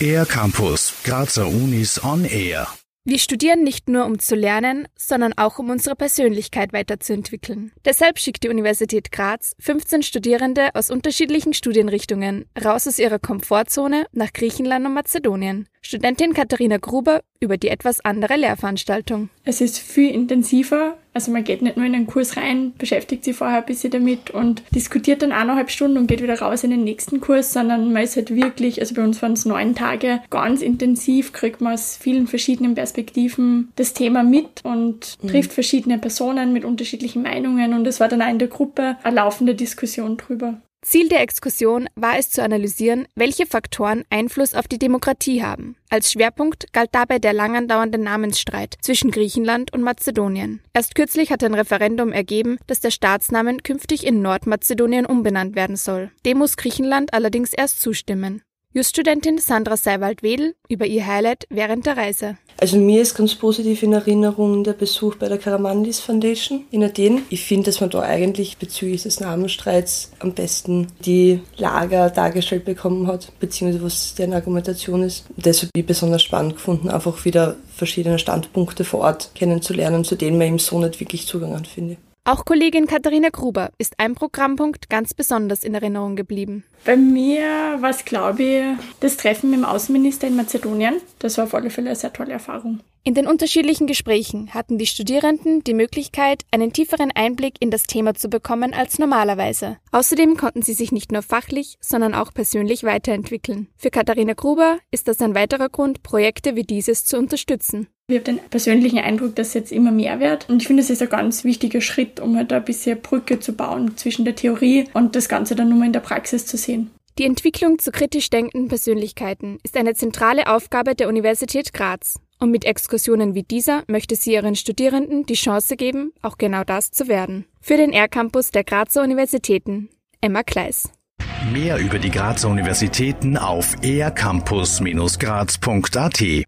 Air Campus, Grazer Unis on Air. Wir studieren nicht nur, um zu lernen, sondern auch, um unsere Persönlichkeit weiterzuentwickeln. Deshalb schickt die Universität Graz 15 Studierende aus unterschiedlichen Studienrichtungen raus aus ihrer Komfortzone nach Griechenland und Mazedonien. Studentin Katharina Gruber über die etwas andere Lehrveranstaltung. Es ist viel intensiver. Also man geht nicht nur in den Kurs rein, beschäftigt sich vorher ein bisschen damit und diskutiert dann eineinhalb Stunden und geht wieder raus in den nächsten Kurs, sondern man ist halt wirklich, also bei uns waren es neun Tage, ganz intensiv, kriegt man aus vielen verschiedenen Perspektiven das Thema mit und mhm. trifft verschiedene Personen mit unterschiedlichen Meinungen und es war dann auch in der Gruppe eine laufende Diskussion drüber. Ziel der Exkursion war es zu analysieren, welche Faktoren Einfluss auf die Demokratie haben. Als Schwerpunkt galt dabei der lang andauernde Namensstreit zwischen Griechenland und Mazedonien. Erst kürzlich hat ein Referendum ergeben, dass der Staatsnamen künftig in Nordmazedonien umbenannt werden soll. Dem muss Griechenland allerdings erst zustimmen. Juststudentin Sandra Seiwald-Wedel über ihr Highlight während der Reise. Also mir ist ganz positiv in Erinnerung der Besuch bei der Karamandis Foundation in Athen. Ich finde, dass man da eigentlich bezüglich des Namensstreits am besten die Lager dargestellt bekommen hat, beziehungsweise was deren Argumentation ist. Und habe ich besonders spannend gefunden, einfach wieder verschiedene Standpunkte vor Ort kennenzulernen, zu denen man eben so nicht wirklich Zugang hat, finde. Auch Kollegin Katharina Gruber ist ein Programmpunkt ganz besonders in Erinnerung geblieben. Bei mir war es, glaube ich, das Treffen mit dem Außenminister in Mazedonien. Das war auf alle Fälle eine sehr tolle Erfahrung. In den unterschiedlichen Gesprächen hatten die Studierenden die Möglichkeit, einen tieferen Einblick in das Thema zu bekommen als normalerweise. Außerdem konnten sie sich nicht nur fachlich, sondern auch persönlich weiterentwickeln. Für Katharina Gruber ist das ein weiterer Grund, Projekte wie dieses zu unterstützen. Ich habe den persönlichen Eindruck, dass es jetzt immer mehr wird. Und ich finde, es ist ein ganz wichtiger Schritt, um halt ein bisschen Brücke zu bauen zwischen der Theorie und das Ganze dann nur mal in der Praxis zu sehen. Die Entwicklung zu kritisch denkenden Persönlichkeiten ist eine zentrale Aufgabe der Universität Graz. Und mit Exkursionen wie dieser möchte sie ihren Studierenden die Chance geben, auch genau das zu werden. Für den R-Campus der Grazer Universitäten, Emma Kleis. Mehr über die Grazer Universitäten auf ercampus-graz.at